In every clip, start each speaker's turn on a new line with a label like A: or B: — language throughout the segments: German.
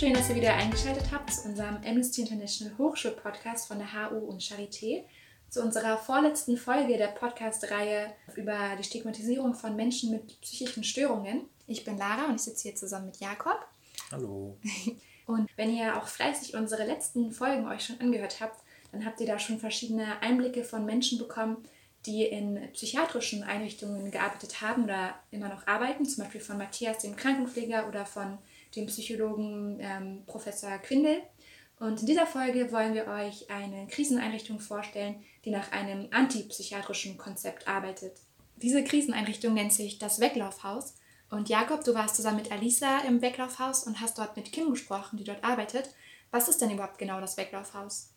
A: Schön, dass ihr wieder eingeschaltet habt zu unserem Amnesty International Hochschul-Podcast von der HU und Charité. Zu unserer vorletzten Folge der Podcast-Reihe über die Stigmatisierung von Menschen mit psychischen Störungen. Ich bin Lara und ich sitze hier zusammen mit Jakob.
B: Hallo.
A: Und wenn ihr auch fleißig unsere letzten Folgen euch schon angehört habt, dann habt ihr da schon verschiedene Einblicke von Menschen bekommen, die in psychiatrischen Einrichtungen gearbeitet haben oder immer noch arbeiten, zum Beispiel von Matthias, dem Krankenpfleger, oder von dem Psychologen ähm, Professor Quindel. Und in dieser Folge wollen wir euch eine Kriseneinrichtung vorstellen, die nach einem antipsychiatrischen Konzept arbeitet. Diese Kriseneinrichtung nennt sich das Weglaufhaus. Und Jakob, du warst zusammen mit Alisa im Weglaufhaus und hast dort mit Kim gesprochen, die dort arbeitet. Was ist denn überhaupt genau das Weglaufhaus?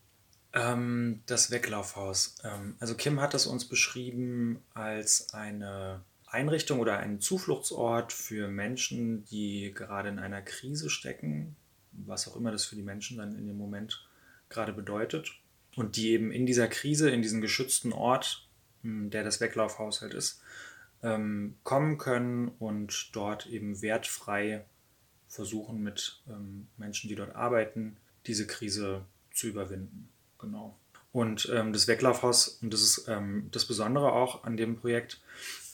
B: Ähm, das Weglaufhaus. Ähm, also Kim hat es uns beschrieben als eine Einrichtung oder einen Zufluchtsort für Menschen, die gerade in einer Krise stecken, was auch immer das für die Menschen dann in dem Moment gerade bedeutet. Und die eben in dieser Krise, in diesen geschützten Ort, hm, der das Weglaufhaus halt ist, ähm, kommen können und dort eben wertfrei versuchen, mit ähm, Menschen, die dort arbeiten, diese Krise zu überwinden. Genau. Und ähm, das Weglaufhaus, und das ist das Besondere auch an dem Projekt,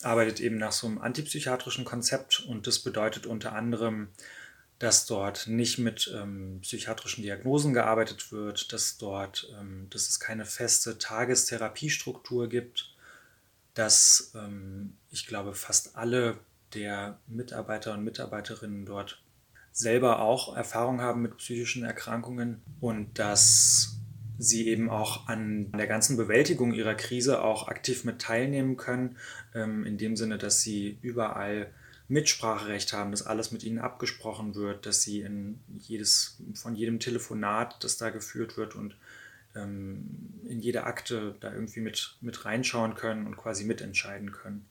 B: arbeitet eben nach so einem antipsychiatrischen Konzept und das bedeutet unter anderem, dass dort nicht mit ähm, psychiatrischen Diagnosen gearbeitet wird, dass dort, ähm, dass es keine feste Tagestherapiestruktur gibt, dass ähm, ich glaube fast alle der Mitarbeiter und Mitarbeiterinnen dort selber auch Erfahrung haben mit psychischen Erkrankungen und dass sie eben auch an der ganzen Bewältigung ihrer Krise auch aktiv mit teilnehmen können, ähm, in dem Sinne, dass sie überall Mitspracherecht haben, dass alles mit ihnen abgesprochen wird, dass sie in jedes, von jedem Telefonat, das da geführt wird und ähm, in jede Akte da irgendwie mit, mit reinschauen können und quasi mitentscheiden können.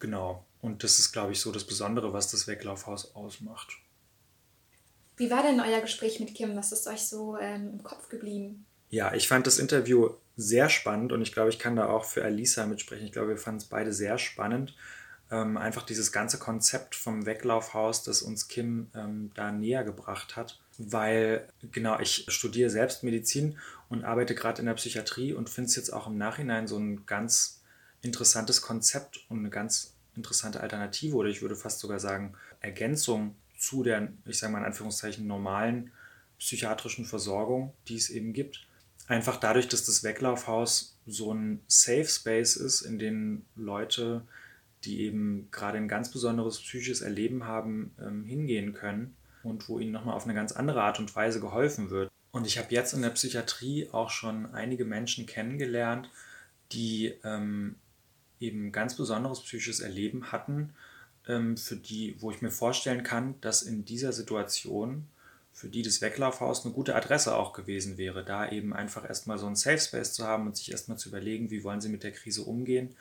B: Genau. Und das ist, glaube ich, so das Besondere, was das Weglaufhaus ausmacht.
A: Wie war denn euer Gespräch mit Kim? Was ist euch so ähm, im Kopf geblieben?
B: Ja, ich fand das Interview sehr spannend und ich glaube, ich kann da auch für Alisa mitsprechen. Ich glaube, wir fanden es beide sehr spannend. Ähm, einfach dieses ganze Konzept vom Weglaufhaus, das uns Kim ähm, da näher gebracht hat. Weil, genau, ich studiere selbst Medizin und arbeite gerade in der Psychiatrie und finde es jetzt auch im Nachhinein so ein ganz interessantes Konzept und eine ganz interessante Alternative oder ich würde fast sogar sagen Ergänzung zu der, ich sage mal in Anführungszeichen, normalen psychiatrischen Versorgung, die es eben gibt einfach dadurch, dass das Weglaufhaus so ein Safe Space ist, in dem Leute, die eben gerade ein ganz besonderes psychisches Erleben haben, ähm, hingehen können und wo ihnen nochmal auf eine ganz andere Art und Weise geholfen wird. Und ich habe jetzt in der Psychiatrie auch schon einige Menschen kennengelernt, die ähm, eben ganz besonderes psychisches Erleben hatten, ähm, für die, wo ich mir vorstellen kann, dass in dieser Situation für die das Weglaufhaus eine gute Adresse auch gewesen wäre, da eben einfach erstmal so ein Safe Space zu haben und sich erstmal zu überlegen, wie wollen sie mit der Krise umgehen.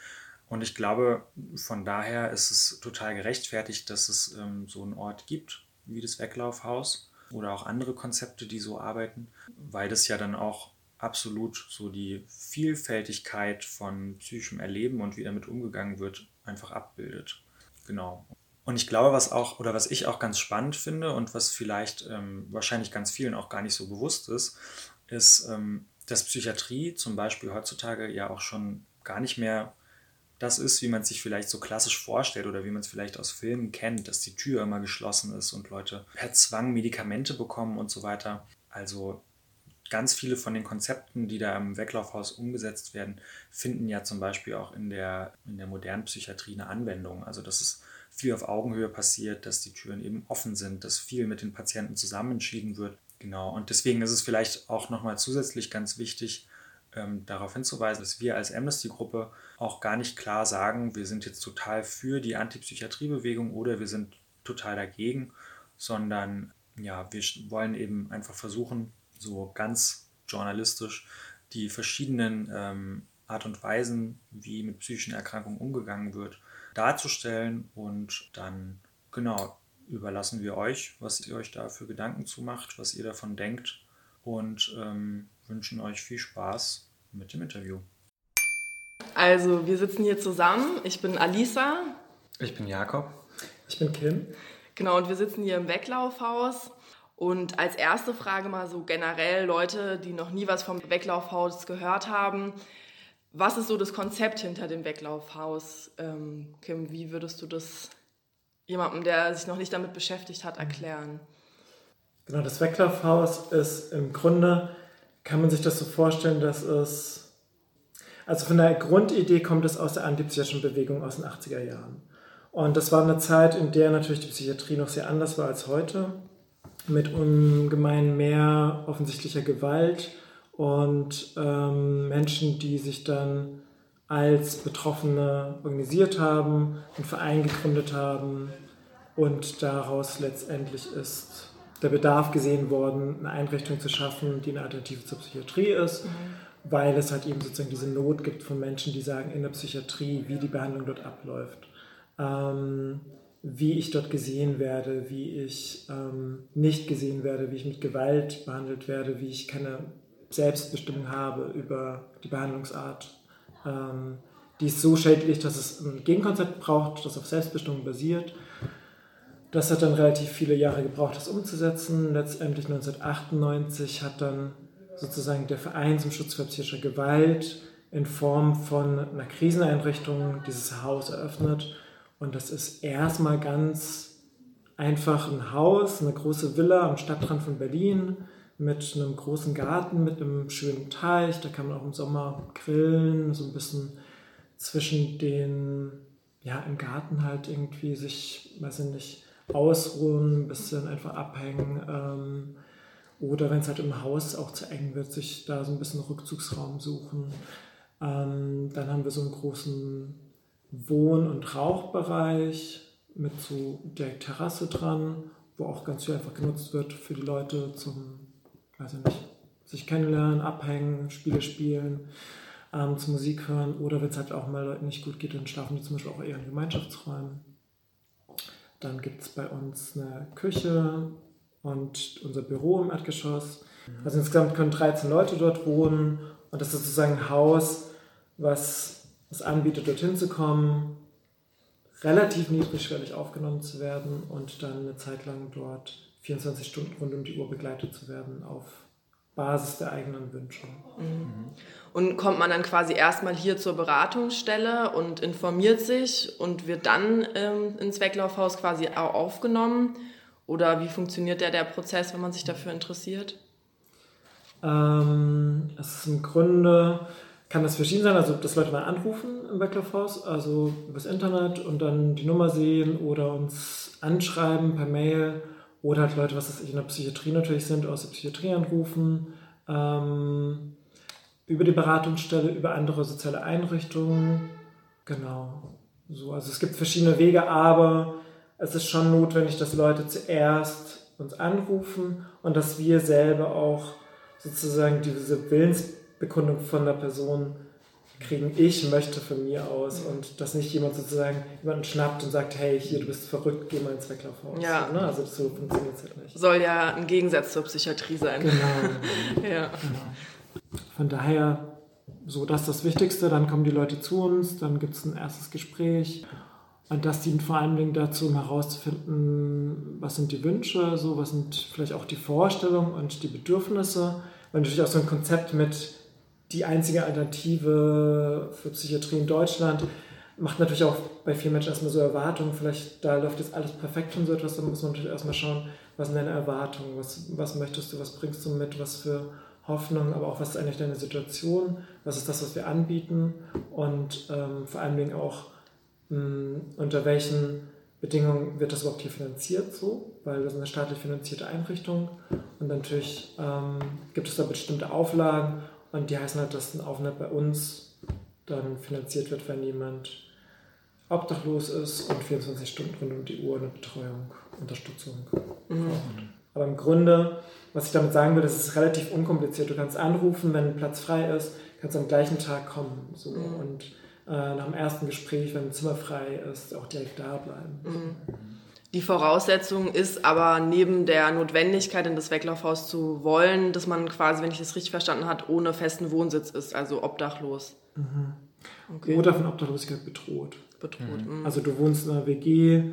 B: Und ich glaube, von daher ist es total gerechtfertigt, dass es ähm, so einen Ort gibt, wie das Weglaufhaus oder auch andere Konzepte, die so arbeiten, weil das ja dann auch absolut so die Vielfältigkeit von psychischem Erleben und wie damit umgegangen wird, einfach abbildet. Genau. Und ich glaube, was auch, oder was ich auch ganz spannend finde und was vielleicht ähm, wahrscheinlich ganz vielen auch gar nicht so bewusst ist, ist, ähm, dass Psychiatrie zum Beispiel heutzutage ja auch schon gar nicht mehr das ist, wie man es sich vielleicht so klassisch vorstellt oder wie man es vielleicht aus Filmen kennt, dass die Tür immer geschlossen ist und Leute per Zwang Medikamente bekommen und so weiter. Also ganz viele von den Konzepten, die da im Weglaufhaus umgesetzt werden, finden ja zum Beispiel auch in der, in der modernen Psychiatrie eine Anwendung. Also das ist viel auf Augenhöhe passiert, dass die Türen eben offen sind, dass viel mit den Patienten zusammen entschieden wird. Genau, und deswegen ist es vielleicht auch nochmal zusätzlich ganz wichtig, ähm, darauf hinzuweisen, dass wir als Amnesty-Gruppe auch gar nicht klar sagen, wir sind jetzt total für die Antipsychiatriebewegung oder wir sind total dagegen, sondern ja, wir wollen eben einfach versuchen, so ganz journalistisch die verschiedenen ähm, Art und Weisen, wie mit psychischen Erkrankungen umgegangen wird, darzustellen und dann genau überlassen wir euch, was ihr euch da für Gedanken zu macht, was ihr davon denkt und ähm, wünschen euch viel Spaß mit dem Interview.
C: Also, wir sitzen hier zusammen. Ich bin Alisa.
D: Ich bin Jakob.
E: Ich bin Kim.
C: Genau, und wir sitzen hier im Weglaufhaus. Und als erste Frage mal so generell Leute, die noch nie was vom Weglaufhaus gehört haben. Was ist so das Konzept hinter dem Weglaufhaus? Ähm, Kim, wie würdest du das jemandem, der sich noch nicht damit beschäftigt hat, erklären?
D: Genau, das Weglaufhaus ist im Grunde, kann man sich das so vorstellen, dass es, also von der Grundidee kommt es aus der antipsychiatrischen Bewegung aus den 80er Jahren. Und das war eine Zeit, in der natürlich die Psychiatrie noch sehr anders war als heute, mit ungemein mehr offensichtlicher Gewalt und ähm, Menschen, die sich dann als Betroffene organisiert haben, einen Verein gegründet haben und daraus letztendlich ist der Bedarf gesehen worden, eine Einrichtung zu schaffen, die eine Alternative zur Psychiatrie ist, mhm. weil es halt eben sozusagen diese Not gibt von Menschen, die sagen in der Psychiatrie, wie die Behandlung dort abläuft, ähm, wie ich dort gesehen werde, wie ich ähm, nicht gesehen werde, wie ich mit Gewalt behandelt werde, wie ich keine Selbstbestimmung habe über die Behandlungsart. Ähm, die ist so schädlich, dass es ein Gegenkonzept braucht, das auf Selbstbestimmung basiert das hat dann relativ viele Jahre gebraucht, das umzusetzen. Letztendlich 1998 hat dann sozusagen der Verein zum Schutz vor psychischer Gewalt in Form von einer Kriseneinrichtung dieses Haus eröffnet. Und das ist erstmal ganz einfach ein Haus, eine große Villa am Stadtrand von Berlin mit einem großen Garten, mit einem schönen Teich. Da kann man auch im Sommer grillen, so ein bisschen zwischen den, ja, im Garten halt irgendwie sich, weiß ich nicht, ausruhen, ein bisschen einfach abhängen. Ähm, oder wenn es halt im Haus auch zu eng wird, sich da so ein bisschen Rückzugsraum suchen. Ähm, dann haben wir so einen großen Wohn- und Rauchbereich mit so der Terrasse dran, wo auch ganz viel einfach genutzt wird für die Leute zum, weiß ich nicht, sich kennenlernen, abhängen, Spiele spielen, abends Musik hören oder wenn es halt auch mal Leuten nicht gut geht, dann schlafen die zum Beispiel auch eher in Gemeinschaftsräumen. Dann gibt es bei uns eine Küche und unser Büro im Erdgeschoss. Also insgesamt können 13 Leute dort wohnen und das ist sozusagen ein Haus, was es anbietet, dorthin zu kommen, relativ niedrigschwellig aufgenommen zu werden und dann eine Zeit lang dort 24 Stunden rund um die Uhr begleitet zu werden auf Basis der eigenen Wünsche. Mhm.
C: Und kommt man dann quasi erstmal hier zur Beratungsstelle und informiert sich und wird dann ähm, ins Weglaufhaus quasi auch aufgenommen? Oder wie funktioniert der, der Prozess, wenn man sich dafür interessiert?
D: Ähm, es ist im Grunde, kann das verschieden sein, also dass Leute mal anrufen im Weglaufhaus, also übers Internet und dann die Nummer sehen oder uns anschreiben per Mail oder halt Leute, was das in der Psychiatrie natürlich sind, aus der Psychiatrie anrufen, ähm, über die Beratungsstelle, über andere soziale Einrichtungen. Genau. So, also es gibt verschiedene Wege, aber es ist schon notwendig, dass Leute zuerst uns anrufen und dass wir selber auch sozusagen diese Willensbekundung von der Person kriegen, ich möchte von mir aus und dass nicht jemand sozusagen jemanden schnappt und sagt, hey, hier, du bist verrückt, geh mal ins Weglaufhaus.
C: Ja.
D: Ne? Also so funktioniert es halt nicht.
C: Soll ja ein Gegensatz zur Psychiatrie sein.
D: Genau. ja. Genau. Von daher, so das ist das Wichtigste, dann kommen die Leute zu uns, dann gibt es ein erstes Gespräch und das dient vor allen Dingen dazu, um herauszufinden, was sind die Wünsche, so, was sind vielleicht auch die Vorstellungen und die Bedürfnisse. Weil natürlich auch so ein Konzept mit die einzige Alternative für Psychiatrie in Deutschland. Macht natürlich auch bei vielen Menschen erstmal so Erwartungen, vielleicht da läuft jetzt alles perfekt und so etwas, dann muss man natürlich erstmal schauen, was sind deine Erwartungen, was, was möchtest du, was bringst du mit, was für Hoffnung, aber auch was ist eigentlich deine Situation, was ist das, was wir anbieten? Und ähm, vor allen Dingen auch mh, unter welchen Bedingungen wird das überhaupt hier finanziert, so, weil wir sind eine staatlich finanzierte Einrichtung. Und natürlich ähm, gibt es da bestimmte Auflagen und die heißen halt, dass ein Aufenthalt bei uns dann finanziert wird, wenn jemand obdachlos ist und 24 Stunden rund um die Uhr eine Betreuung, Unterstützung mhm. braucht. Aber im Grunde, was ich damit sagen will, das ist relativ unkompliziert. Du kannst anrufen, wenn ein Platz frei ist, kannst am gleichen Tag kommen. So. Mhm. Und äh, nach dem ersten Gespräch, wenn ein Zimmer frei ist, auch direkt da bleiben. Mhm.
C: Die Voraussetzung ist aber neben der Notwendigkeit, in das Weglaufhaus zu wollen, dass man quasi, wenn ich das richtig verstanden habe, ohne festen Wohnsitz ist, also obdachlos.
D: Mhm. Okay. Oder von Obdachlosigkeit bedroht.
C: Bedroht.
D: Mhm. Also du wohnst in einer WG,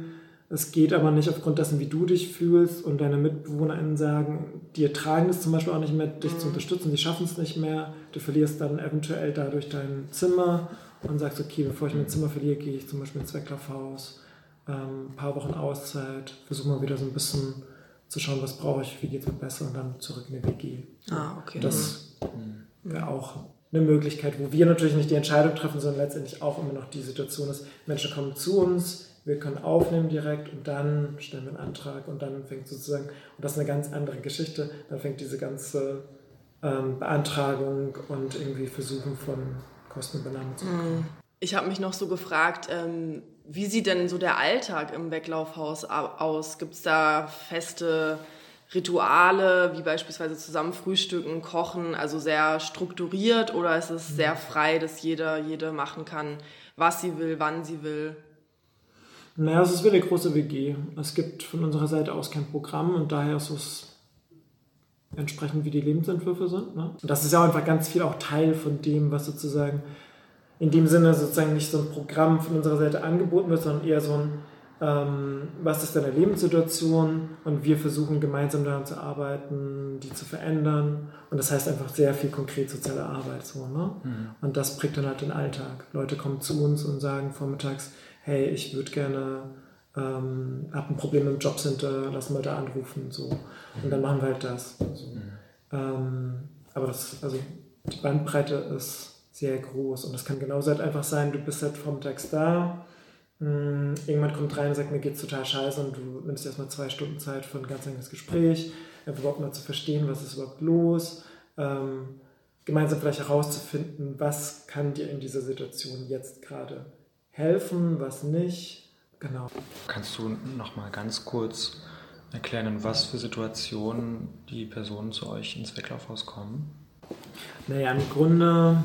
D: Es geht aber nicht aufgrund dessen, wie du dich fühlst und deine MitbewohnerInnen sagen, die ertragen es zum Beispiel auch nicht mehr, dich mhm. zu unterstützen, die schaffen es nicht mehr. Du verlierst dann eventuell dadurch dein Zimmer und sagst, okay, bevor ich mein Zimmer verliere, gehe ich zum Beispiel ins Weglaufhaus, ähm, ein paar Wochen Auszeit, versuche mal wieder so ein bisschen zu schauen, was brauche ich, wie geht es mir besser und dann zurück in die WG.
C: Ah, okay.
D: Das mhm. wäre auch eine Möglichkeit, wo wir natürlich nicht die Entscheidung treffen, sondern letztendlich auch immer noch die Situation ist, Menschen kommen zu uns, wir können aufnehmen direkt und dann stellen wir einen Antrag und dann fängt sozusagen, und das ist eine ganz andere Geschichte, dann fängt diese ganze ähm, Beantragung und irgendwie Versuchen von Kostenübernahme zu bekommen.
C: Ich habe mich noch so gefragt, ähm, wie sieht denn so der Alltag im Weglaufhaus aus? Gibt es da feste Rituale, wie beispielsweise zusammen frühstücken, kochen, also sehr strukturiert oder ist es sehr frei, dass jeder, jede machen kann, was sie will, wann sie will?
D: Naja, es ist wie eine große WG. Es gibt von unserer Seite aus kein Programm und daher ist es entsprechend, wie die Lebensentwürfe sind. Ne? Und das ist ja auch einfach ganz viel auch Teil von dem, was sozusagen in dem Sinne sozusagen nicht so ein Programm von unserer Seite angeboten wird, sondern eher so ein, ähm, was ist deine Lebenssituation und wir versuchen gemeinsam daran zu arbeiten, die zu verändern. Und das heißt einfach sehr viel konkret soziale Arbeit. So, ne? Mhm. Und das prägt dann halt den Alltag. Leute kommen zu uns und sagen vormittags, hey, ich würde gerne, ähm, habe ein Problem im Jobcenter, lass mal da anrufen. So. Und dann machen wir halt das. Also, ähm, aber das, also die Bandbreite ist sehr groß und das kann genauso halt einfach sein, du bist halt vormittags da, mh, hm, irgendjemand kommt rein und sagt, mir geht's total scheiße und du nimmst erstmal zwei Stunden Zeit für ein ganz langes Gespräch, einfach überhaupt mal zu verstehen, was ist überhaupt los, ähm, gemeinsam vielleicht herauszufinden, was kann dir in dieser Situation jetzt gerade helfen, was nicht. Genau.
B: Kannst du noch mal ganz kurz erklären, in was für Situationen die Personen zu euch ins Weglaufhaus kommen?
D: Naja, im Grunde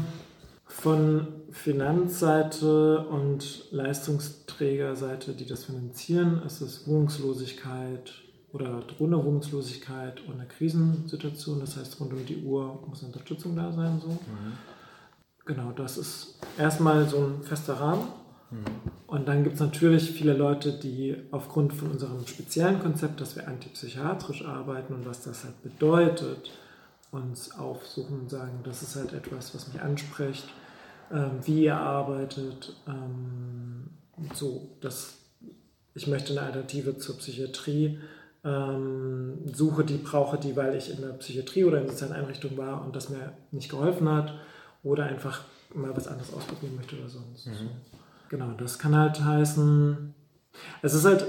D: von Finanzseite und Leistungsträgerseite, die das finanzieren, ist es Wohnungslosigkeit oder drohende Wohnungslosigkeit und eine Krisensituation. Das heißt, rund um die Uhr muss Unterstützung da sein. So. Mhm. Genau, das ist erstmal so ein fester Rahmen. Und dann gibt es natürlich viele Leute, die aufgrund von unserem speziellen Konzept, dass wir antipsychiatrisch arbeiten und was das halt bedeutet, uns aufsuchen und sagen, das ist halt etwas, was mich anspricht, ähm, wie ihr arbeitet, ähm, so, dass ich möchte eine Alternative zur Psychiatrie ähm, suche, die brauche die, weil ich in der Psychiatrie oder in sozialen Einrichtungen war und das mir nicht geholfen hat oder einfach mal was anderes ausprobieren möchte oder sonst. Mhm. So. Genau, das kann halt heißen, es ist halt,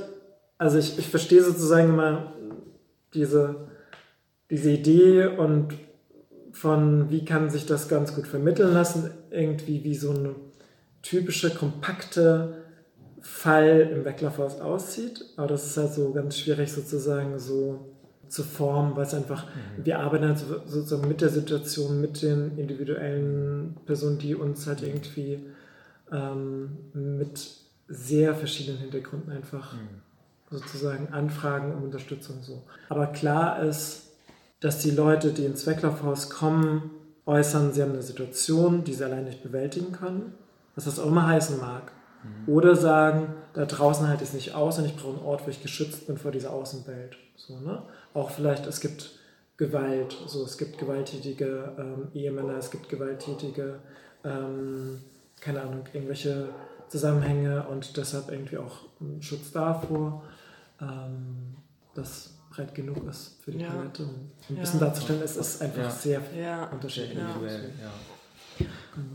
D: also ich, ich verstehe sozusagen immer diese, diese Idee und von wie kann sich das ganz gut vermitteln lassen, irgendwie wie so eine typische, kompakte Fall im Weglaufhaus aussieht. Aber das ist halt so ganz schwierig sozusagen so zu formen, weil es einfach, mhm. wir arbeiten halt sozusagen mit der Situation, mit den individuellen Personen, die uns halt irgendwie ähm, mit sehr verschiedenen Hintergründen einfach mhm. sozusagen anfragen um Unterstützung so. Aber klar ist, dass die Leute, die ins Weglaufhaus kommen, äußern, sie haben eine Situation, die sie allein nicht bewältigen können, was das auch immer heißen mag. Mhm. Oder sagen, da draußen halte ich es nicht aus und ich brauche einen Ort, wo ich geschützt bin vor dieser Außenwelt. So, ne? Auch vielleicht, es gibt Gewalt, so, es gibt gewalttätige ähm, Ehemänner, es gibt gewalttätige ähm, keine Ahnung, irgendwelche Zusammenhänge und deshalb irgendwie auch Schutz davor, ähm, das breit genug ist für die ja. Leute. Um ein bisschen darzustellen, es ist einfach ja. sehr ja. unterschiedlich.
C: Ja. Genau.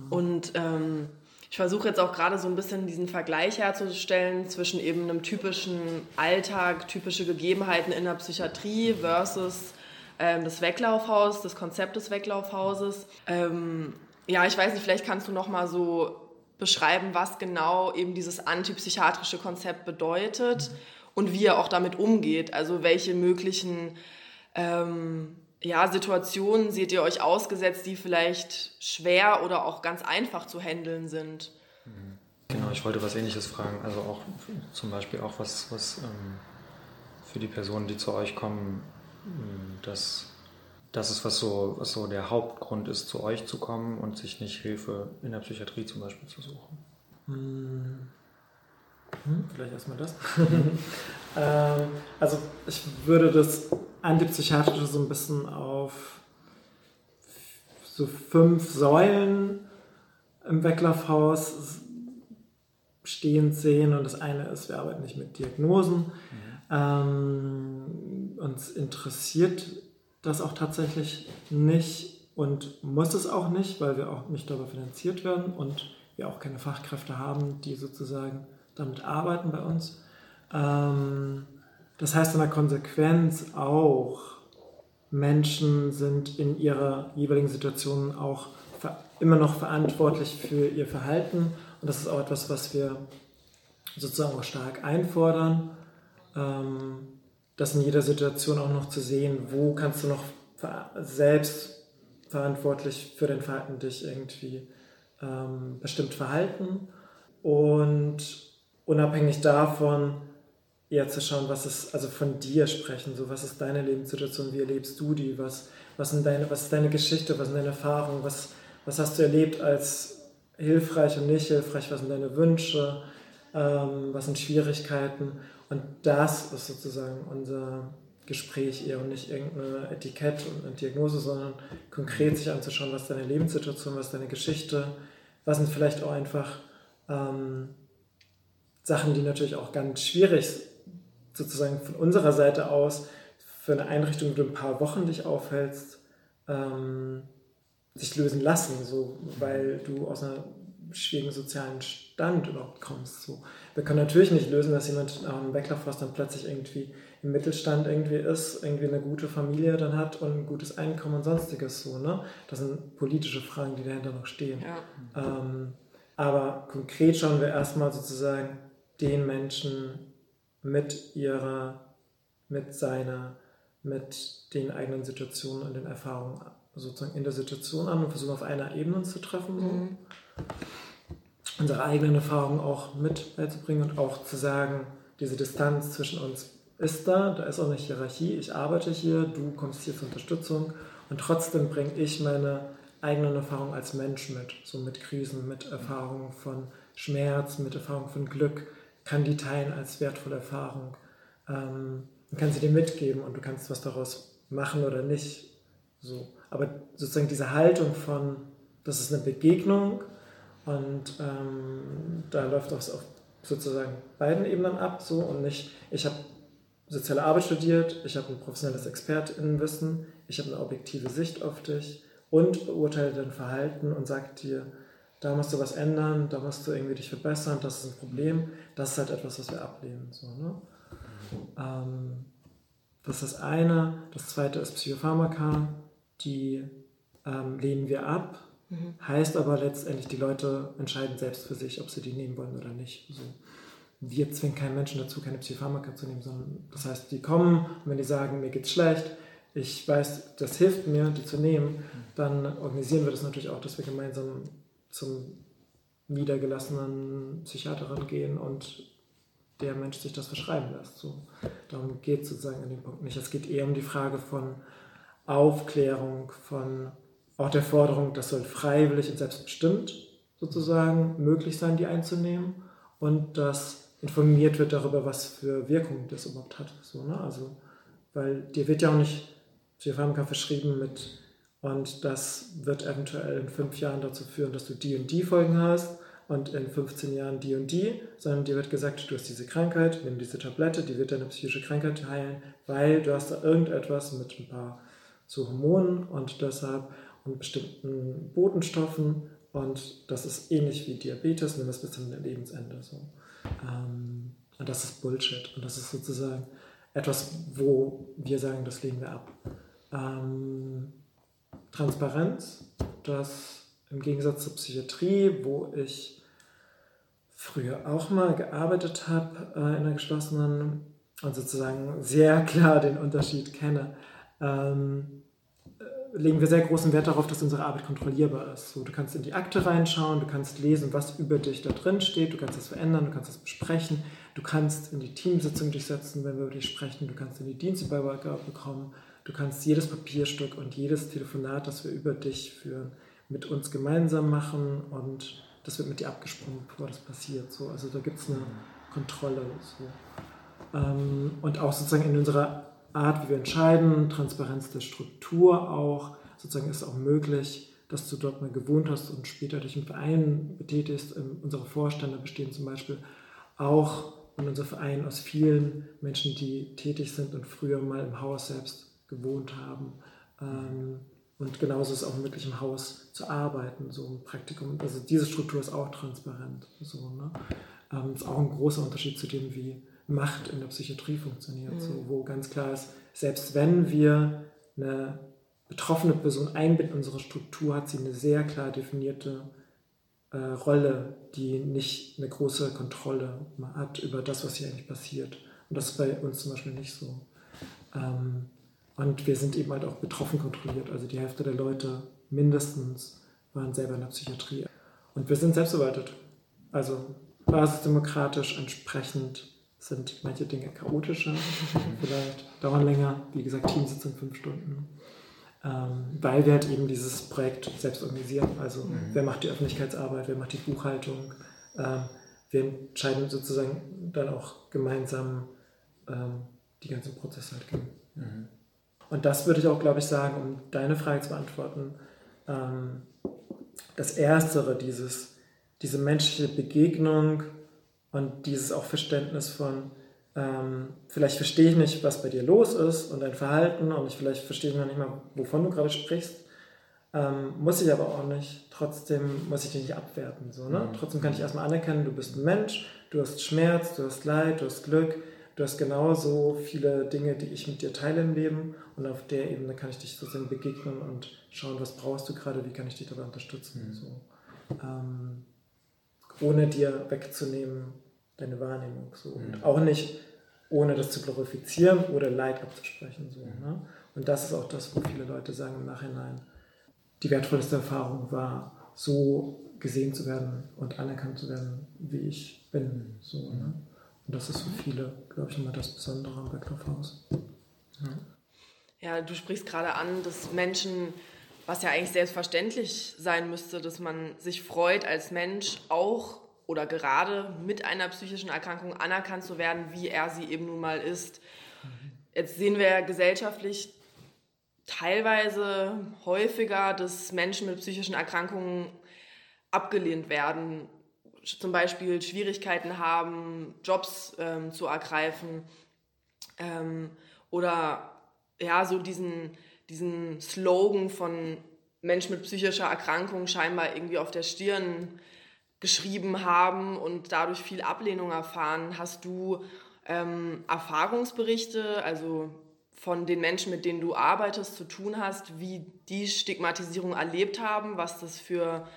C: Und ähm, ich versuche jetzt auch gerade so ein bisschen diesen Vergleich herzustellen zwischen eben einem typischen Alltag, typische Gegebenheiten in der Psychiatrie versus ähm, das Weglaufhaus, das Konzept des Weglaufhauses. Ähm, ja, ich weiß nicht, vielleicht kannst du noch mal so beschreiben, was genau eben dieses antipsychiatrische Konzept bedeutet mhm. Und wie er auch damit umgeht. Also welche möglichen ähm, ja, Situationen seht ihr euch ausgesetzt, die vielleicht schwer oder auch ganz einfach zu handeln sind?
B: Genau, ich wollte was Ähnliches fragen. Also auch zum Beispiel auch was, was ähm, für die Personen, die zu euch kommen, das das ist, was so, was so der Hauptgrund ist, zu euch zu kommen und sich nicht Hilfe in der Psychiatrie zum Beispiel zu suchen?
D: Hm. Vielleicht erstmal das. ähm, also ich würde das Antipsychiatrische so ein bisschen auf so fünf Säulen im Weglaufhaus stehend sehen. Und das eine ist, wir arbeiten nicht mit Diagnosen. Mhm. Ähm, uns interessiert das auch tatsächlich nicht und muss es auch nicht, weil wir auch nicht darüber finanziert werden und wir auch keine Fachkräfte haben, die sozusagen damit arbeiten bei uns. Ähm, das heißt in der Konsequenz auch, Menschen sind in ihrer jeweiligen Situation auch immer noch verantwortlich für ihr Verhalten. Und das ist auch etwas, was wir sozusagen auch stark einfordern, ähm, das in jeder Situation auch noch zu sehen, wo kannst du noch selbst verantwortlich für dein Verhalten dich irgendwie ähm, bestimmt verhalten und unabhängig davon eher zu schauen, was ist, also von dir sprechen, so was ist deine Lebenssituation, wie erlebst du die, was, was, sind deine, was ist deine Geschichte, was sind deine Erfahrungen, was, was hast du erlebt als hilfreich und nicht hilfreich, was sind deine Wünsche, ähm, was sind Schwierigkeiten? Und das ist sozusagen unser Gespräch eher und nicht irgendeine Etikett und eine Diagnose, sondern konkret sich anzuschauen, was ist deine Lebenssituation, was ist deine Geschichte, was sind vielleicht auch einfach ähm, Sachen, die natürlich auch ganz schwierig sozusagen von unserer Seite aus für eine Einrichtung, wo du ein paar Wochen dich aufhältst, ähm, sich lösen lassen, so, weil du aus einer schwierigen sozialen Stand überhaupt kommst. So. Wir können natürlich nicht lösen, dass jemand am Weglaufhaus dann plötzlich irgendwie im Mittelstand irgendwie ist, irgendwie eine gute Familie dann hat und ein gutes Einkommen und sonstiges so. Ne? Das sind politische Fragen, die dahinter noch stehen. Ja. Ähm, aber konkret schauen wir erstmal sozusagen den Menschen mit ihrer, mit seiner, mit den eigenen Situationen und den Erfahrungen sozusagen in der Situation an und versuchen auf einer Ebene zu treffen. So. Mhm. Unsere eigenen Erfahrungen auch mit beizubringen und auch zu sagen, diese Distanz zwischen uns ist da, da ist auch eine Hierarchie, ich arbeite hier, du kommst hier zur Unterstützung und trotzdem bringe ich meine eigenen Erfahrungen als Mensch mit, so mit Krisen, mit Erfahrungen von Schmerz, mit Erfahrungen von Glück, kann die teilen als wertvolle Erfahrung ähm, und kann sie dir mitgeben und du kannst was daraus machen oder nicht. So. Aber sozusagen diese Haltung von, das ist eine Begegnung und ähm, da läuft das auf sozusagen beiden Ebenen ab so und nicht, ich habe soziale Arbeit studiert, ich habe ein professionelles Expertinnenwissen, ich habe eine objektive Sicht auf dich und beurteile dein Verhalten und sage dir, da musst du was ändern, da musst du irgendwie dich verbessern, das ist ein Problem. Das ist halt etwas, was wir ablehnen. So, ne? ähm, das ist das eine. Das zweite ist Psychopharmaka, die ähm, lehnen wir ab. Mhm. Heißt aber letztendlich, die Leute entscheiden selbst für sich, ob sie die nehmen wollen oder nicht. So. Wir zwingen keinen Menschen dazu, keine Psychopharmaka zu nehmen, sondern das heißt, die kommen und wenn die sagen, mir geht's schlecht, ich weiß, das hilft mir, die zu nehmen, mhm. dann organisieren wir das natürlich auch, dass wir gemeinsam zum niedergelassenen Psychiater gehen und der Mensch sich das verschreiben lässt. So, darum geht es sozusagen an dem Punkt nicht. Es geht eher um die Frage von Aufklärung, von auch der Forderung, das soll freiwillig und selbstbestimmt sozusagen möglich sein, die einzunehmen und dass informiert wird darüber, was für Wirkung das überhaupt hat. So, ne? Also, weil dir wird ja auch nicht Psychopharmaka verschrieben mit und das wird eventuell in fünf Jahren dazu führen, dass du die und die Folgen hast und in 15 Jahren die und die, sondern dir wird gesagt, du hast diese Krankheit, nimm diese Tablette, die wird deine psychische Krankheit heilen, weil du hast da irgendetwas mit ein paar zu Hormonen und deshalb und bestimmten Botenstoffen und das ist ähnlich wie Diabetes, nimm es bis zum Lebensende. So. Ähm, und das ist Bullshit und das ist sozusagen etwas, wo wir sagen, das lehnen wir ab. Ähm, Transparenz, dass im Gegensatz zur Psychiatrie, wo ich früher auch mal gearbeitet habe äh, in einer geschlossenen und sozusagen sehr klar den Unterschied kenne, ähm, äh, legen wir sehr großen Wert darauf, dass unsere Arbeit kontrollierbar ist. So, du kannst in die Akte reinschauen, du kannst lesen, was über dich da drin steht, du kannst das verändern, du kannst das besprechen, du kannst in die Teamsitzung durchsetzen, wenn wir über dich sprechen, du kannst in die Dienstübergabe bekommen, Du kannst jedes Papierstück und jedes Telefonat, das wir über dich führen, mit uns gemeinsam machen und das wird mit dir abgesprochen, bevor das passiert. So, also da gibt es eine Kontrolle. So. Ähm, und auch sozusagen in unserer Art, wie wir entscheiden, Transparenz der Struktur auch, sozusagen ist auch möglich, dass du dort mal gewohnt hast und später dich im Verein betätigst. Ähm, unsere Vorstände bestehen zum Beispiel auch und unser Verein aus vielen Menschen, die tätig sind und früher mal im Haus selbst gewohnt haben. Ähm, und genauso ist es auch möglich, im Haus zu arbeiten, so ein Praktikum. Also diese Struktur ist auch transparent. So, ne? ähm, ist auch ein großer Unterschied zu dem, wie Macht in der Psychiatrie funktioniert. Mhm. So, wo ganz klar ist, selbst wenn wir eine betroffene Person einbinden in unsere Struktur, hat sie eine sehr klar definierte äh, Rolle, die nicht eine große Kontrolle hat über das, was hier eigentlich passiert. Und das ist bei uns zum Beispiel nicht so. Ähm, und wir sind eben halt auch betroffen kontrolliert. Also die Hälfte der Leute mindestens waren selber in der Psychiatrie. Und wir sind selbstverwaltet. Also basisdemokratisch entsprechend sind manche Dinge chaotischer, vielleicht dauern länger. Wie gesagt, Teamsitzung fünf Stunden. Ähm, weil wir halt eben dieses Projekt selbst organisieren. Also mhm. wer macht die Öffentlichkeitsarbeit, wer macht die Buchhaltung. Ähm, wir entscheiden sozusagen dann auch gemeinsam ähm, die ganzen Prozesse halt. Mhm. Und das würde ich auch, glaube ich, sagen, um deine Frage zu beantworten. Ähm, das Erstere, dieses, diese menschliche Begegnung und dieses auch Verständnis von, ähm, vielleicht verstehe ich nicht, was bei dir los ist und dein Verhalten und ich vielleicht verstehe ich noch nicht mal, wovon du gerade sprichst. Ähm, muss ich aber auch nicht. Trotzdem muss ich dich nicht abwerten. So, ne? Mhm. Trotzdem kann ich erstmal anerkennen, du bist ein Mensch, du hast Schmerz, du hast Leid, du hast Glück, du hast genauso viele Dinge, die ich mit dir teile im Leben und auf der Ebene kann ich dich sozusagen begegnen und schauen, was brauchst du gerade, wie kann ich dich dabei unterstützen. Mhm. So. Ähm, ohne dir wegzunehmen, deine Wahrnehmung. So. Und mhm. auch nicht ohne das zu glorifizieren oder Leid abzusprechen. So, mhm. ne? Und das ist auch das, wo viele Leute sagen im Nachhinein, die wertvollste Erfahrung war, so gesehen zu werden und anerkannt zu werden, wie ich bin. So, ne? Und das ist für viele, glaube ich, immer das Besondere am Backdorfhaus.
C: Ja. ja, du sprichst gerade an, dass Menschen, was ja eigentlich selbstverständlich sein müsste, dass man sich freut als Mensch auch oder gerade mit einer psychischen Erkrankung anerkannt zu werden, wie er sie eben nun mal ist. Jetzt sehen wir gesellschaftlich teilweise häufiger, dass Menschen mit psychischen Erkrankungen abgelehnt werden, zum Beispiel Schwierigkeiten haben, Jobs ähm, zu ergreifen ähm, oder ja, so diesen, diesen Slogan von Menschen mit psychischer Erkrankung scheinbar irgendwie auf der Stirn geschrieben haben und dadurch viel Ablehnung erfahren. Hast du ähm, Erfahrungsberichte, also von den Menschen, mit denen du arbeitest, zu tun hast, wie die Stigmatisierung erlebt haben, was das für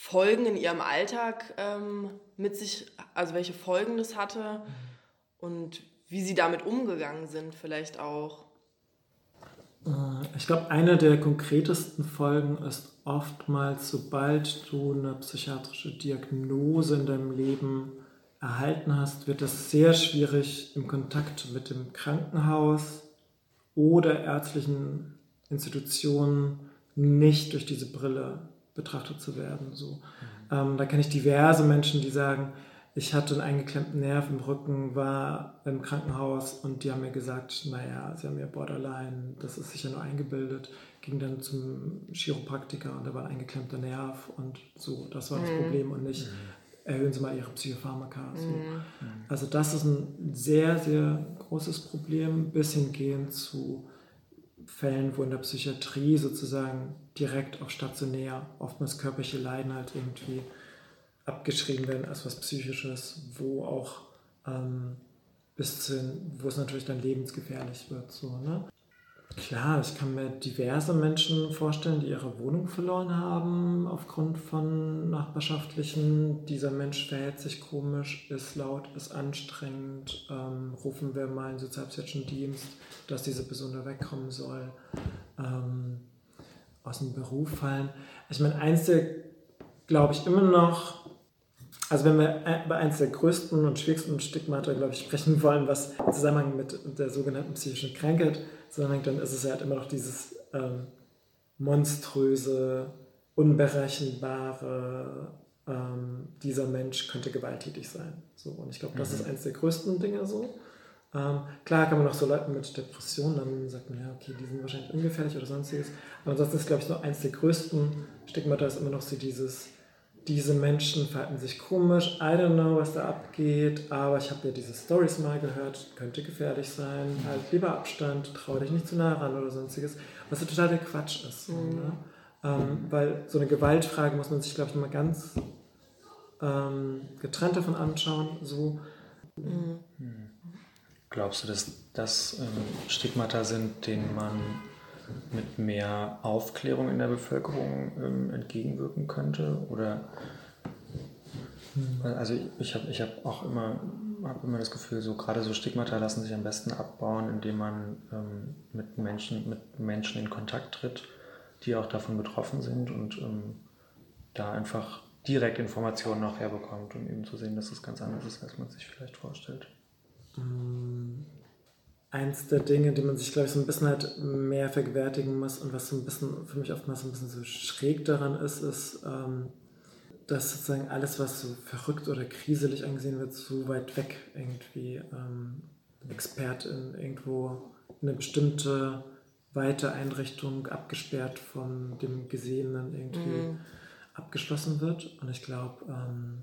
C: Folgen in ihrem Alltag ähm, mit sich, also welche Folgen das hatte und wie sie damit umgegangen sind vielleicht auch?
D: Ich glaube, eine der konkretesten Folgen ist oftmals, sobald du eine psychiatrische Diagnose in deinem Leben erhalten hast, wird es sehr schwierig im Kontakt mit dem Krankenhaus oder ärztlichen Institutionen nicht durch diese Brille betrachtet zu werden. So. Mhm. Ähm, da kenne ich diverse Menschen, die sagen, ich hatte einen eingeklemmten Nerv im Rücken, war im Krankenhaus und die haben mir gesagt, naja, sie haben ja Borderline, das ist sicher nur eingebildet. Ging dann zum Chiropraktiker und da war ein eingeklemmter Nerv und so, das war das mhm. Problem und nicht, mhm. erhöhen Sie mal Ihre Psychopharmaka. So. Mhm. Also das ist ein sehr, sehr großes Problem, bis hingehend zu Fällen, wo in der Psychiatrie sozusagen direkt auch stationär oftmals körperliche Leiden halt irgendwie abgeschrieben werden als was Psychisches, wo auch ähm, bis zu, wo es natürlich dann lebensgefährlich wird. So, ne? Klar, ich kann mir diverse Menschen vorstellen, die ihre Wohnung verloren haben aufgrund von nachbarschaftlichen. Dieser Mensch verhält sich komisch, ist laut, ist anstrengend. Ähm, rufen wir mal einen sozialpsychiatrischen Dienst, dass diese Person da wegkommen soll. Ähm, aus dem Beruf fallen. Ich meine, eins der, glaube ich, immer noch also wenn wir über eines der größten und schwierigsten Stigmata, glaube ich, sprechen wollen, was im Zusammenhang mit der sogenannten psychischen Krankheit zusammenhängt, dann ist es ja halt immer noch dieses ähm, monströse, unberechenbare, ähm, dieser Mensch könnte gewalttätig sein. So, und ich glaube, das mhm. ist eines der größten Dinge so. Ähm, klar kann man auch so Leuten mit Depressionen, dann sagt man, ja, okay, die sind wahrscheinlich ungefährlich oder sonstiges. Aber ansonsten ist, glaube ich, so eins der größten Stigmata ist immer noch so dieses, diese Menschen verhalten sich komisch, I don't know, was da abgeht, aber ich habe ja diese Stories mal gehört, könnte gefährlich sein, mhm. halt lieber Abstand, trau dich nicht zu nah ran oder sonstiges, was so total der Quatsch ist. Mhm. ne? ähm, weil so eine Gewaltfrage muss man sich, glaube ich, nochmal ganz ähm, getrennt davon anschauen. So. Mhm.
B: Glaubst du, dass das ähm, Stigmata sind, denen man mit mehr Aufklärung in der Bevölkerung ähm, entgegenwirken könnte? Oder also ich habe ich hab auch immer, hab immer das Gefühl, so gerade so Stigmata lassen sich am besten abbauen, indem man ähm, mit, Menschen, mit Menschen in Kontakt tritt, die auch davon betroffen sind und ähm, da einfach direkt Informationen auch herbekommt, um eben zu sehen, dass es ganz anders ist, als man sich vielleicht vorstellt.
D: Mm, eins der Dinge, die man sich, glaube ich, so ein bisschen halt mehr vergewärtigen muss und was so ein bisschen für mich oftmals ein bisschen so schräg daran ist, ist, ähm, dass sozusagen alles, was so verrückt oder kriselig angesehen wird, so weit weg irgendwie ähm, Expertin irgendwo in eine bestimmte weite Einrichtung abgesperrt von dem Gesehenen irgendwie mhm. abgeschlossen wird. Und ich glaube, ähm,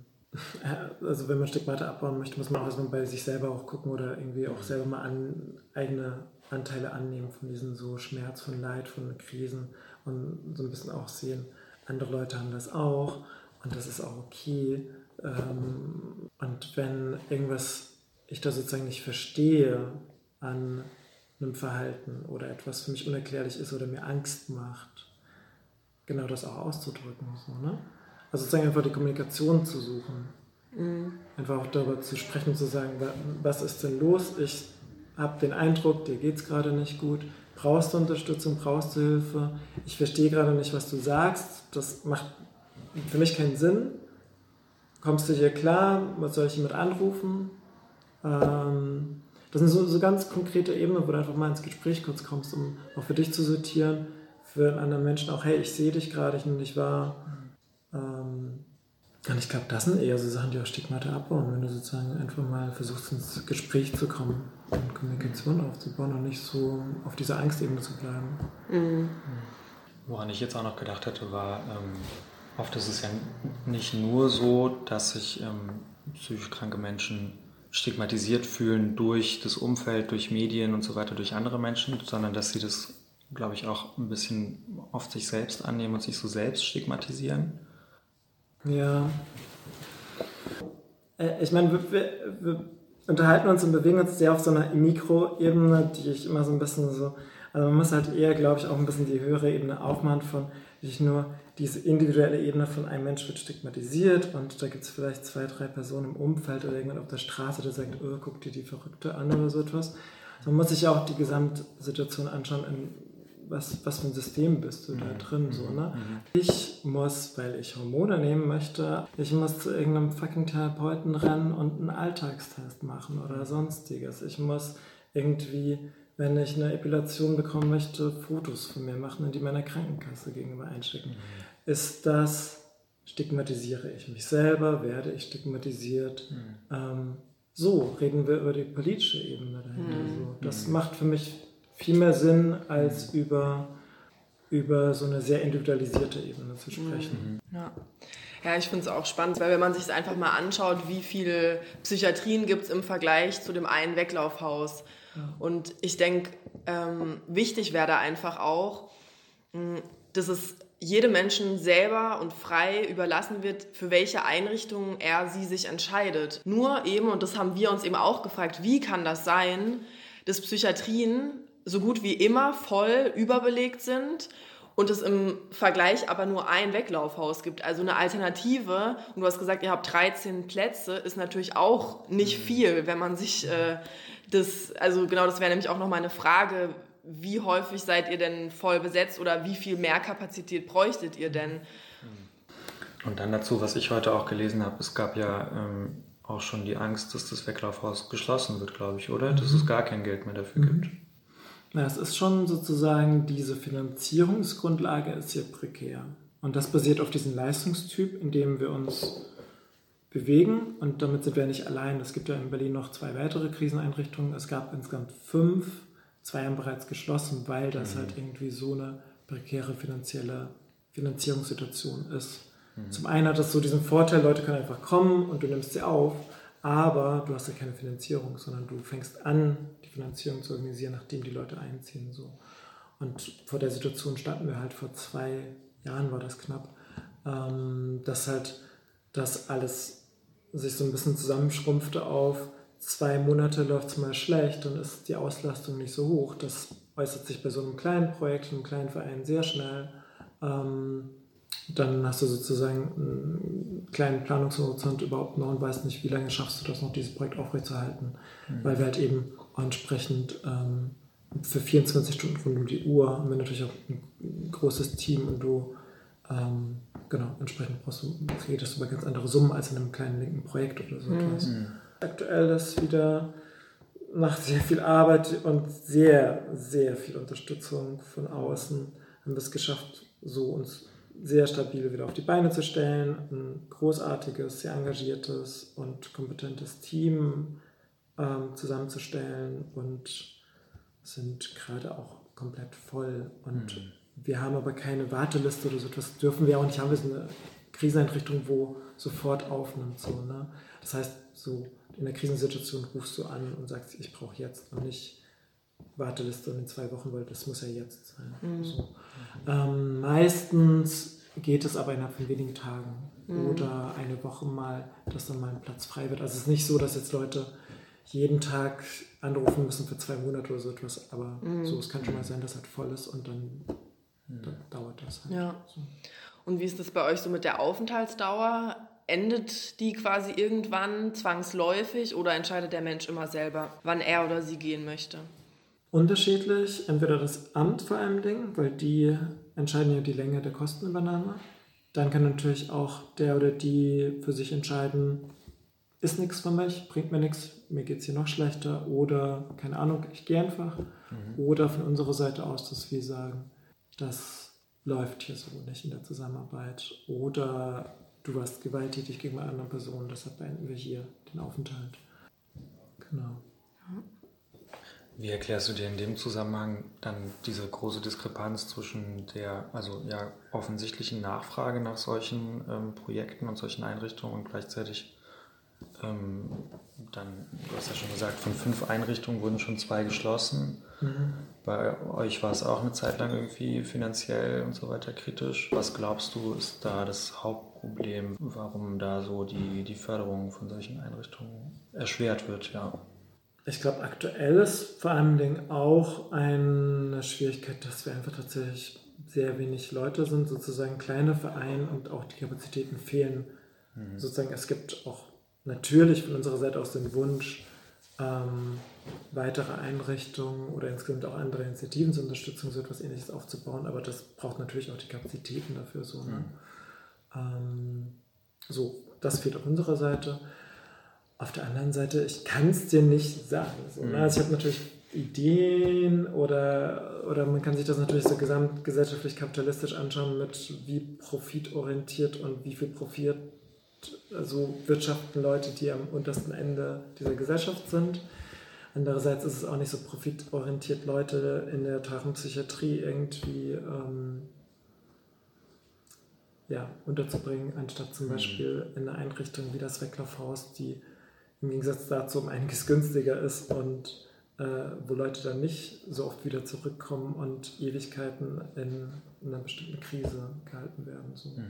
D: also wenn man Stigmata abbauen möchte, muss man auch erstmal bei sich selber auch gucken oder irgendwie auch selber mal an, eigene Anteile annehmen von diesem so Schmerz, von Leid, von Krisen und so ein bisschen auch sehen, andere Leute haben das auch und das ist auch okay. Ähm, und wenn irgendwas ich da sozusagen nicht verstehe an einem Verhalten oder etwas für mich unerklärlich ist oder mir Angst macht, genau das auch auszudrücken. So, ne? Also sozusagen einfach die Kommunikation zu suchen. Mhm. Einfach auch darüber zu sprechen und zu sagen, was ist denn los? Ich habe den Eindruck, dir geht es gerade nicht gut. Brauchst du Unterstützung? Brauchst du Hilfe? Ich verstehe gerade nicht, was du sagst. Das macht für mich keinen Sinn. Kommst du hier klar? Was soll ich hiermit anrufen? Ähm, das sind so, so ganz konkrete Ebenen, wo du einfach mal ins Gespräch kurz kommst, um auch für dich zu sortieren, für einen anderen Menschen auch, hey, ich sehe dich gerade, ich nehme dich wahr. Ähm, und ich glaube, das sind eher so Sachen, die auch Stigmata abbauen, wenn du sozusagen einfach mal versuchst, ins Gespräch zu kommen und Kommunikation aufzubauen und nicht so auf dieser Angstebene zu bleiben. Mhm.
B: Woran ich jetzt auch noch gedacht hatte, war, ähm, oft ist es ja nicht nur so, dass sich ähm, psychisch kranke Menschen stigmatisiert fühlen durch das Umfeld, durch Medien und so weiter, durch andere Menschen, sondern dass sie das, glaube ich, auch ein bisschen oft sich selbst annehmen und sich so selbst stigmatisieren.
D: Ja. Äh, ich meine, wir, wir, wir, unterhalten uns und bewegen uns sehr auf so einer Mikroebene, die ich immer so ein bisschen so. Also man muss halt eher, glaube ich, auch ein bisschen die höhere Ebene aufmachen von nicht nur diese individuelle Ebene von einem Mensch wird stigmatisiert und da gibt es vielleicht zwei, drei Personen im Umfeld oder irgendwann auf der Straße, der sagt, oh, guck dir die Verrückte an oder so etwas. Man muss sich auch die Gesamtsituation anschauen, in was, was für ein System bist du da mhm. drin, so, ne? Mhm. Ich muss, weil ich Hormone nehmen möchte, ich muss zu irgendeinem fucking Therapeuten rennen und einen Alltagstest machen oder mhm. sonstiges. Ich muss irgendwie, wenn ich eine Epilation bekommen möchte, Fotos von mir machen und die meiner Krankenkasse gegenüber einstecken. Ist das, stigmatisiere ich mich selber, werde ich stigmatisiert? Ähm, so reden wir über die politische Ebene dahinter. So. Das macht für mich viel mehr Sinn, als über, über so eine sehr individualisierte Ebene zu sprechen.
C: Mhm. Ja. Ja, ich finde es auch spannend, weil wenn man sich es einfach mal anschaut, wie viele Psychiatrien gibt es im Vergleich zu dem einen Weglaufhaus. Und ich denke, ähm, wichtig wäre da einfach auch, mh, dass es jedem Menschen selber und frei überlassen wird, für welche Einrichtung er sie sich entscheidet. Nur eben, und das haben wir uns eben auch gefragt, wie kann das sein, dass Psychiatrien so gut wie immer voll überbelegt sind und es im Vergleich aber nur ein Weglaufhaus gibt. Also eine Alternative, und du hast gesagt, ihr habt 13 Plätze, ist natürlich auch nicht mhm. viel, wenn man sich äh, das, also genau, das wäre nämlich auch nochmal eine Frage, wie häufig seid ihr denn voll besetzt oder wie viel mehr Kapazität bräuchtet ihr denn?
B: Und dann dazu, was ich heute auch gelesen habe, es gab ja ähm, auch schon die Angst, dass das Weglaufhaus geschlossen wird, glaube ich, oder? Dass mhm. es gar kein Geld mehr dafür mhm. gibt.
D: Ja, es ist schon sozusagen, diese Finanzierungsgrundlage ist hier prekär. Und das basiert auf diesem Leistungstyp, in dem wir uns bewegen. Und damit sind wir nicht allein. Es gibt ja in Berlin noch zwei weitere Kriseneinrichtungen. Es gab insgesamt fünf. Zwei haben bereits geschlossen, weil das mhm. halt irgendwie so eine prekäre finanzielle Finanzierungssituation ist. Mhm. Zum einen hat das so diesen Vorteil, Leute können einfach kommen und du nimmst sie auf, aber du hast ja keine Finanzierung, sondern du fängst an, Finanzierung zu organisieren, nachdem die Leute einziehen. So. Und vor der Situation standen wir halt vor zwei Jahren, war das knapp, ähm, dass halt das alles sich so ein bisschen zusammenschrumpfte auf zwei Monate läuft es mal schlecht, dann ist die Auslastung nicht so hoch. Das äußert sich bei so einem kleinen Projekt, einem kleinen Verein sehr schnell. Ähm, dann hast du sozusagen einen kleinen Planungshorizont überhaupt noch und weißt nicht, wie lange schaffst du das noch, dieses Projekt aufrechtzuerhalten. Mhm. Weil wir halt eben entsprechend ähm, für 24 Stunden rund um die Uhr haben wir natürlich auch ein großes Team und du ähm, genau, entsprechend brauchst du, redest du über ganz andere Summen als in einem kleinen linken Projekt oder so etwas. Mhm. Aktuell ist wieder nach sehr viel Arbeit und sehr, sehr viel Unterstützung von außen haben wir es geschafft, so uns sehr stabil wieder auf die Beine zu stellen, ein großartiges, sehr engagiertes und kompetentes Team ähm, zusammenzustellen und sind gerade auch komplett voll. Und mhm. wir haben aber keine Warteliste oder so, das dürfen wir auch nicht haben. Wir sind eine Kriseneinrichtung, wo sofort aufnimmt. So, ne? Das heißt, so in der Krisensituation rufst du an und sagst, ich brauche jetzt und nicht Warteliste in zwei Wochen, weil das muss ja jetzt sein. Mhm. So. Ähm, meistens geht es aber innerhalb von wenigen Tagen mhm. oder eine Woche mal, dass dann mal ein Platz frei wird. Also es ist nicht so, dass jetzt Leute jeden Tag anrufen müssen für zwei Monate oder so etwas, aber mhm. so, es kann schon mal sein, dass halt voll ist und dann, dann dauert das halt.
C: Ja. So. Und wie ist das bei euch so mit der Aufenthaltsdauer? Endet die quasi irgendwann zwangsläufig oder entscheidet der Mensch immer selber, wann er oder sie gehen möchte?
D: Unterschiedlich. Entweder das Amt vor allem Dingen, weil die entscheiden ja die Länge der Kostenübernahme. Dann kann natürlich auch der oder die für sich entscheiden, ist nichts für mich, bringt mir nichts, mir geht es hier noch schlechter oder keine Ahnung, ich gehe einfach. Mhm. Oder von unserer Seite aus, dass wir sagen, das läuft hier so nicht in der Zusammenarbeit. Oder du warst gewalttätig gegen eine andere Person, deshalb beenden wir hier den Aufenthalt. Genau.
B: Wie erklärst du dir in dem Zusammenhang dann diese große Diskrepanz zwischen der, also ja, offensichtlichen Nachfrage nach solchen ähm, Projekten und solchen Einrichtungen und gleichzeitig ähm, dann, du hast ja schon gesagt, von fünf Einrichtungen wurden schon zwei geschlossen. Mhm. Bei euch war es auch eine Zeit lang irgendwie finanziell und so weiter kritisch. Was glaubst du, ist da das Hauptproblem, warum da so die, die Förderung von solchen Einrichtungen erschwert wird? Ja.
D: Ich glaube, aktuell ist vor allen Dingen auch eine Schwierigkeit, dass wir einfach tatsächlich sehr wenig Leute sind, sozusagen kleine Vereine und auch die Kapazitäten fehlen. Mhm. Sozusagen, es gibt auch natürlich von unserer Seite aus den Wunsch, ähm, weitere Einrichtungen oder insgesamt auch andere Initiativen zur Unterstützung so etwas Ähnliches aufzubauen, aber das braucht natürlich auch die Kapazitäten dafür. So, ne? mhm. ähm, so das fehlt auf unserer Seite. Auf der anderen Seite, ich kann es dir nicht sagen. So, ne? mhm. also ich habe natürlich Ideen oder, oder man kann sich das natürlich so gesamtgesellschaftlich kapitalistisch anschauen mit wie profitorientiert und wie viel Profit also wirtschaften Leute, die am untersten Ende dieser Gesellschaft sind. Andererseits ist es auch nicht so profitorientiert, Leute in der Psychiatrie irgendwie ähm, ja, unterzubringen, anstatt zum mhm. Beispiel in einer Einrichtung wie das Wecklerhaus, die im Gegensatz dazu um einiges günstiger ist und äh, wo Leute dann nicht so oft wieder zurückkommen und Ewigkeiten in, in einer bestimmten Krise gehalten werden. So. Mhm.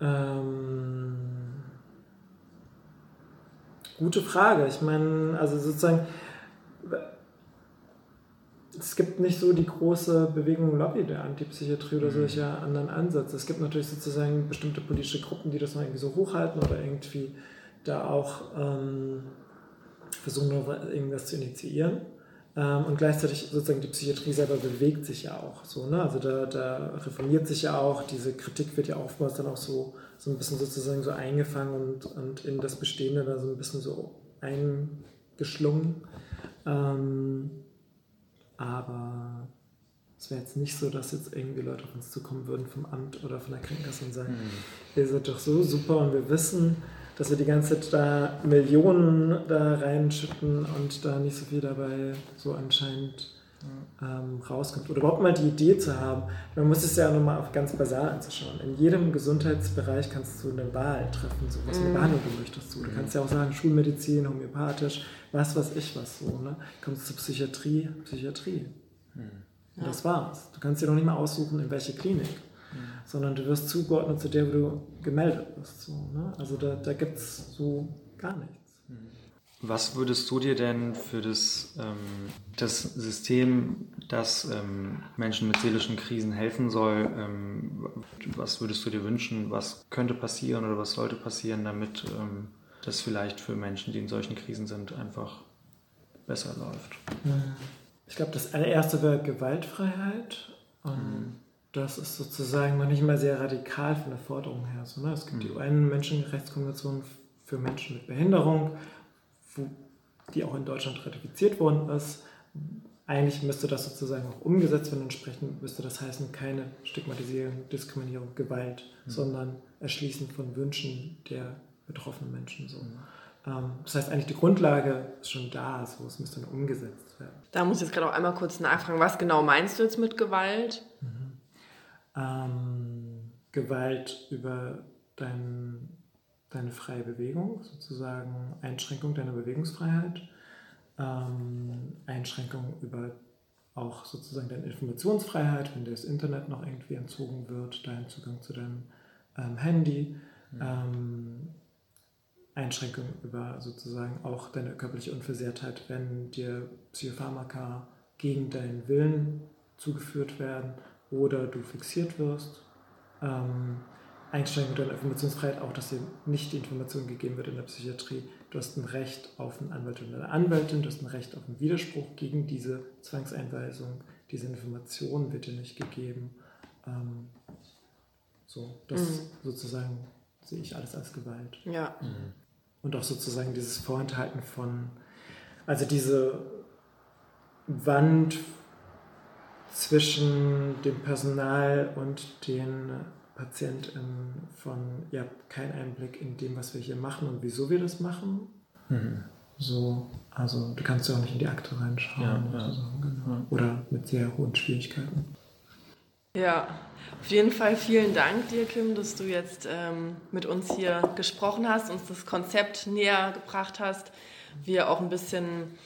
D: Ähm, gute Frage. Ich meine, also sozusagen, es gibt nicht so die große Bewegung Lobby der Antipsychiatrie oder mhm. solcher anderen Ansätze. Es gibt natürlich sozusagen bestimmte politische Gruppen, die das mal irgendwie so hochhalten oder irgendwie da auch ähm, versuchen, irgendwas zu initiieren. Ähm, und gleichzeitig sozusagen die Psychiatrie selber bewegt sich ja auch so. Ne? Also da, da reformiert sich ja auch, diese Kritik wird ja oftmals dann auch so, so ein bisschen sozusagen so eingefangen und, und in das Bestehende da so ein bisschen so eingeschlungen. Ähm, aber Es wäre jetzt nicht so, dass jetzt irgendwie Leute auf uns zukommen würden vom Amt oder von der Krankenkasse und sagen, mhm. ihr seid doch so super und wir wissen, dass wir die ganze Zeit da Millionen da reinschütten und da nicht so viel dabei so anscheinend ähm, rauskommt. Oder überhaupt mal die Idee zu haben. Man muss es ja auch nochmal auf ganz basal anzuschauen. In jedem Gesundheitsbereich kannst du eine Wahl treffen, so was für eine mhm. Behandlung du möchtest. Du. du kannst ja auch sagen, Schulmedizin, homöopathisch, was weiß ich was so. Ne? Kommst du zur Psychiatrie, Psychiatrie. Mhm. Und das war's. Du kannst dir noch nicht mal aussuchen, in welche Klinik. Mhm. Sondern du wirst zugeordnet zu der, wo du gemeldet bist. So, ne? Also da, da gibt es so gar nichts.
B: Was würdest du dir denn für das, ähm, das System, das ähm, Menschen mit seelischen Krisen helfen soll, ähm, was würdest du dir wünschen, was könnte passieren oder was sollte passieren, damit ähm, das vielleicht für Menschen, die in solchen Krisen sind, einfach besser läuft?
D: Ich glaube, das allererste wäre Gewaltfreiheit. Mhm. Das ist sozusagen noch nicht mal sehr radikal von der Forderung her. So, ne? Es gibt mhm. die UN-Menschenrechtskonvention für Menschen mit Behinderung wo, die auch in Deutschland ratifiziert worden ist. Eigentlich müsste das sozusagen auch umgesetzt werden. Entsprechend müsste das heißen, keine Stigmatisierung, Diskriminierung, Gewalt, mhm. sondern Erschließen von Wünschen der betroffenen Menschen. So. Mhm. Ähm, das heißt, eigentlich die Grundlage ist schon da, so, es müsste dann umgesetzt werden.
C: Da muss ich jetzt gerade auch einmal kurz nachfragen, was genau meinst du jetzt mit Gewalt? Mhm.
D: Ähm, Gewalt über dein deine freie Bewegung, sozusagen Einschränkung deiner Bewegungsfreiheit, ähm, Einschränkung über auch sozusagen deine Informationsfreiheit, wenn dir das Internet noch irgendwie entzogen wird, dein Zugang zu deinem ähm, Handy, mhm. ähm, Einschränkung über sozusagen auch deine körperliche Unversehrtheit, wenn dir Psychopharmaka gegen deinen Willen zugeführt werden oder du fixiert wirst. Ähm, Einschränkung deiner Informationsfreiheit auch, dass dir nicht die Information gegeben wird in der Psychiatrie. Du hast ein Recht auf einen Anwalt oder eine Anwältin, du hast ein Recht auf einen Widerspruch gegen diese Zwangseinweisung. Diese Information wird dir nicht gegeben. Ähm, so, das mhm. sozusagen sehe ich alles als Gewalt.
C: Ja. Mhm.
D: Und auch sozusagen dieses Vorenthalten von, also diese Wand zwischen dem Personal und den PatientInnen von, ihr habt keinen Einblick in dem, was wir hier machen und wieso wir das machen. Mhm. So, also du kannst ja auch nicht in die Akte reinschauen. Ja, ja. So, genau. Oder mit sehr hohen Schwierigkeiten.
C: Ja, auf jeden Fall vielen Dank dir, Kim, dass du jetzt ähm, mit uns hier gesprochen hast, uns das Konzept näher gebracht hast, wir auch ein bisschen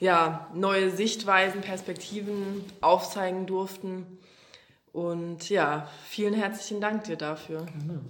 C: ja, neue Sichtweisen, Perspektiven aufzeigen durften. Und ja, vielen herzlichen Dank dir dafür. Gerne.